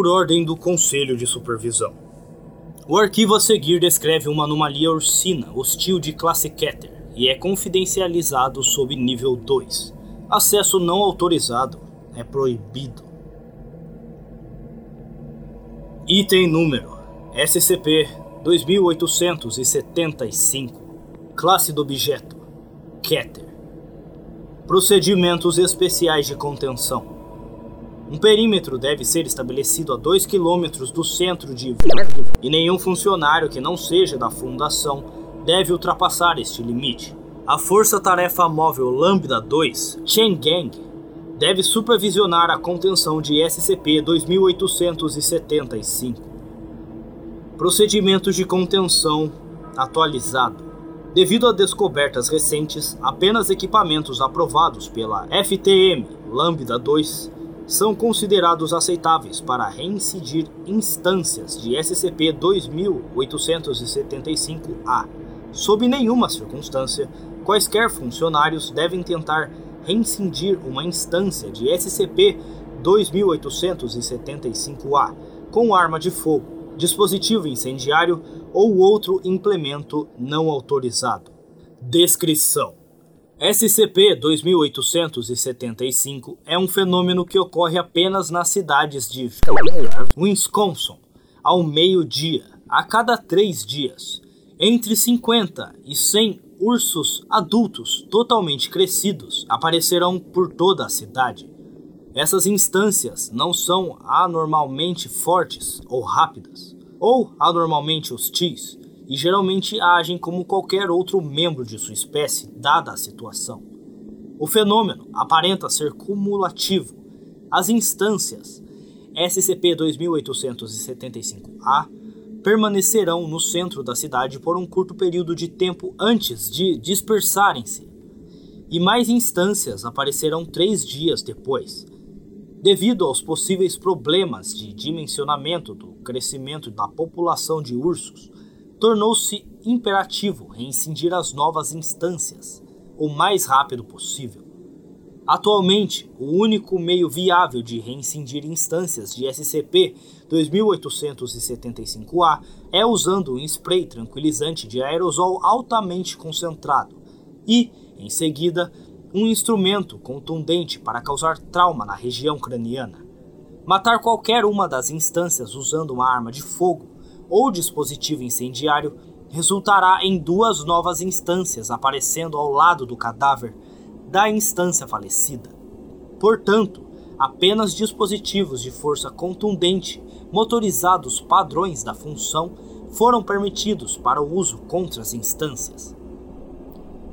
por ordem do Conselho de Supervisão. O arquivo a seguir descreve uma anomalia ursina hostil de classe Keter e é confidencializado sob nível 2. Acesso não autorizado é proibido. Item número SCP 2875 Classe do objeto Keter Procedimentos especiais de contenção. Um perímetro deve ser estabelecido a 2 km do centro de e nenhum funcionário que não seja da fundação deve ultrapassar este limite. A Força-Tarefa Móvel Lambda 2, Chang'an, deve supervisionar a contenção de SCP-2875. Procedimentos de contenção atualizado. Devido a descobertas recentes, apenas equipamentos aprovados pela FTM Lambda 2 são considerados aceitáveis para reincidir instâncias de SCP-2875-A. Sob nenhuma circunstância, quaisquer funcionários devem tentar reincindir uma instância de SCP-2875-A com arma de fogo, dispositivo incendiário ou outro implemento não autorizado. Descrição: SCP-2875 é um fenômeno que ocorre apenas nas cidades de Wisconsin ao meio-dia, a cada três dias. Entre 50 e 100 ursos adultos totalmente crescidos aparecerão por toda a cidade. Essas instâncias não são anormalmente fortes ou rápidas, ou anormalmente hostis, e geralmente agem como qualquer outro membro de sua espécie, dada a situação. O fenômeno aparenta ser cumulativo. As instâncias SCP-2875-A permanecerão no centro da cidade por um curto período de tempo antes de dispersarem-se, e mais instâncias aparecerão três dias depois. Devido aos possíveis problemas de dimensionamento do crescimento da população de ursos, tornou-se imperativo reincindir as novas instâncias o mais rápido possível. Atualmente, o único meio viável de reincindir instâncias de SCP-2875-A é usando um spray tranquilizante de aerosol altamente concentrado e, em seguida, um instrumento contundente para causar trauma na região craniana. Matar qualquer uma das instâncias usando uma arma de fogo ou dispositivo incendiário resultará em duas novas instâncias aparecendo ao lado do cadáver da instância falecida. Portanto, apenas dispositivos de força contundente, motorizados padrões da função, foram permitidos para o uso contra as instâncias.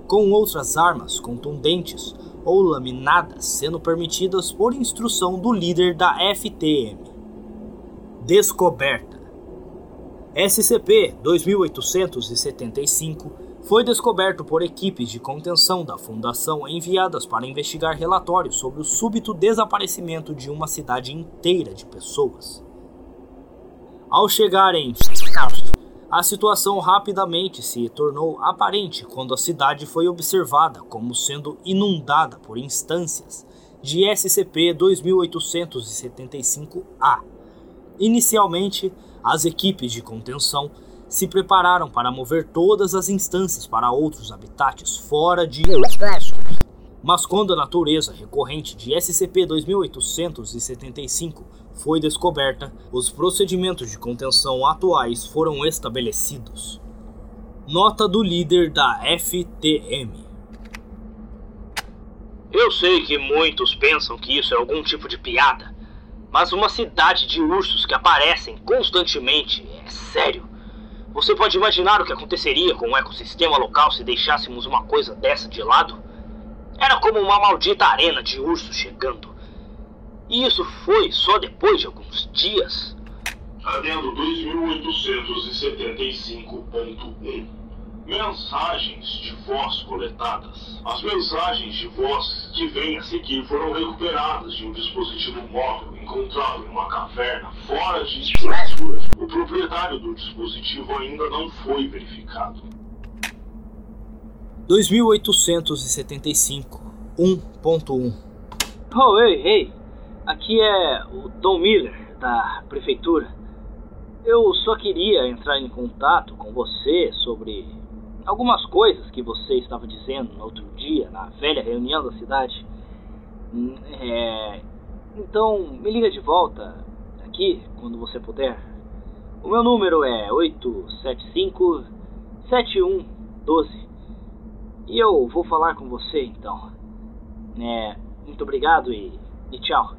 Com outras armas contundentes ou laminadas sendo permitidas por instrução do líder da FTM. Descoberta SCP-2875 foi descoberto por equipes de contenção da Fundação enviadas para investigar relatórios sobre o súbito desaparecimento de uma cidade inteira de pessoas. Ao chegarem a situação rapidamente se tornou aparente quando a cidade foi observada como sendo inundada por instâncias de SCP-2875-A. Inicialmente, as equipes de contenção se prepararam para mover todas as instâncias para outros habitats fora de mas quando a natureza recorrente de SCP-2875 foi descoberta, os procedimentos de contenção atuais foram estabelecidos. Nota do líder da FTM. Eu sei que muitos pensam que isso é algum tipo de piada, mas uma cidade de ursos que aparecem constantemente é sério. Você pode imaginar o que aconteceria com o ecossistema local se deixássemos uma coisa dessa de lado? Era como uma maldita arena de ursos chegando. E isso foi só depois de alguns dias. Adendo 2875.1 Mensagens de voz coletadas. As mensagens de voz que vêm a seguir foram recuperadas de um dispositivo móvel encontrado em uma caverna fora de estrutura. O proprietário do dispositivo ainda não foi verificado. 2875 1.1 Oh, ei, ei! Aqui é o Tom Miller, da prefeitura. Eu só queria entrar em contato com você sobre algumas coisas que você estava dizendo no outro dia, na velha reunião da cidade. Hum, é, então, me liga de volta aqui quando você puder. O meu número é 875 7112. E eu vou falar com você então. É, muito obrigado e, e tchau.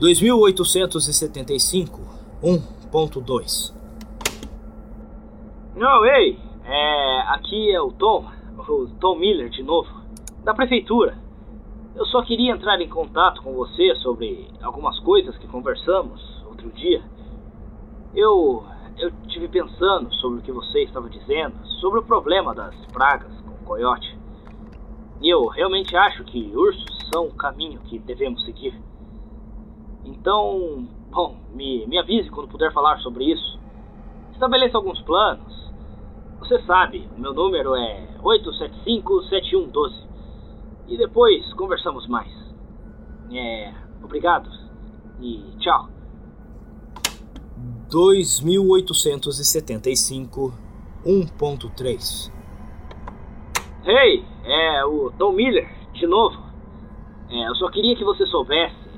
2875 1.2 Não, ei, é, aqui é o Tom, o Tom Miller de novo, da prefeitura. Eu só queria entrar em contato com você sobre algumas coisas que conversamos outro dia. Eu eu tive pensando sobre o que você estava dizendo, sobre o problema das pragas com o coiote. E eu realmente acho que ursos são o caminho que devemos seguir. Então, bom, me, me avise quando puder falar sobre isso. Estabeleça alguns planos. Você sabe, o meu número é 875-7112. E depois conversamos mais. É, obrigado e tchau. 2875 1.3 Hey, é o Tom Miller, de novo. É, eu só queria que você soubesse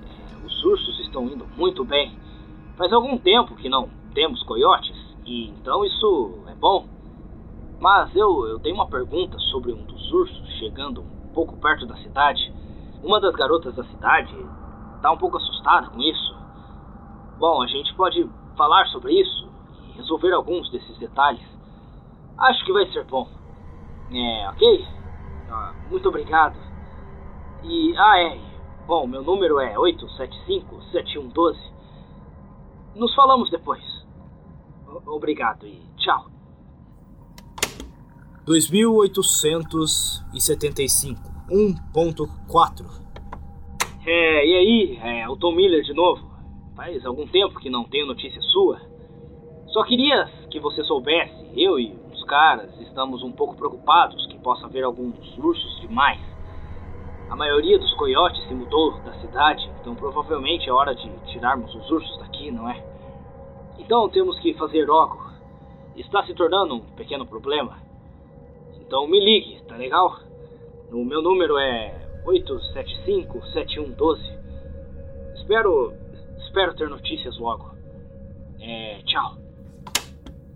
os ursos estão indo muito bem. Faz algum tempo que não temos coiotes, e então isso é bom. Mas eu, eu tenho uma pergunta sobre um dos ursos chegando um pouco perto da cidade. Uma das garotas da cidade está um pouco assustada com isso. Bom, a gente pode falar sobre isso e resolver alguns desses detalhes. Acho que vai ser bom. É, ok? Ah, muito obrigado. E, ah, é, Bom, meu número é 875-7112. Nos falamos depois. O obrigado e tchau. 2875 1.4 É, e aí, é, o Tom Miller de novo. Faz algum tempo que não tenho notícia sua. Só queria que você soubesse, eu e os caras estamos um pouco preocupados que possa haver alguns ursos demais a maioria dos coiotes se mudou da cidade, então provavelmente é hora de tirarmos os ursos daqui, não é? Então temos que fazer logo. Está se tornando um pequeno problema. Então me ligue, tá legal? O meu número é 875-7112. Espero. Espero ter notícias logo. É. Tchau.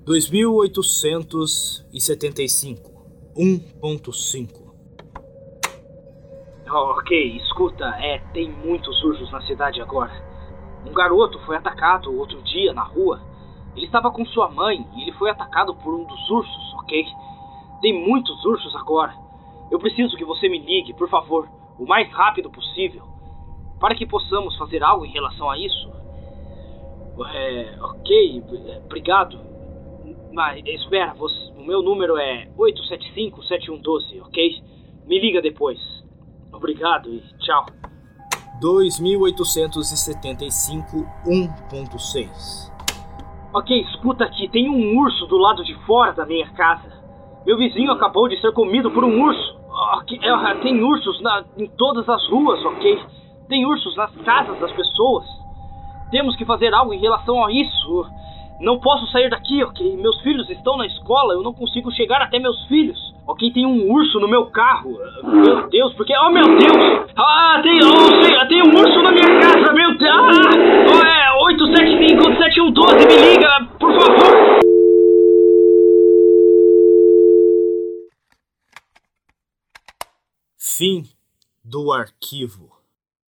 2875 1.5 Oh, ok, escuta, é, tem muitos ursos na cidade agora. Um garoto foi atacado outro dia na rua. Ele estava com sua mãe e ele foi atacado por um dos ursos, ok? Tem muitos ursos agora. Eu preciso que você me ligue, por favor, o mais rápido possível, para que possamos fazer algo em relação a isso. É, ok, obrigado. Mas espera, você, o meu número é 875-7112, ok? Me liga depois. Obrigado e tchau. 2875 1.6 Ok, escuta aqui, tem um urso do lado de fora da minha casa. Meu vizinho acabou de ser comido por um urso. É, tem ursos na, em todas as ruas, ok? Tem ursos nas casas das pessoas. Temos que fazer algo em relação a isso. Não posso sair daqui, ok? Meus filhos estão na escola, eu não consigo chegar até meus filhos. Ok, tem um urso no meu carro. Meu Deus, porque. Oh meu Deus! Ah, tem. Oh, tem um urso na minha casa, meu Deus! Ah! Oh, é 875 7112, me liga, por favor! Fim do arquivo.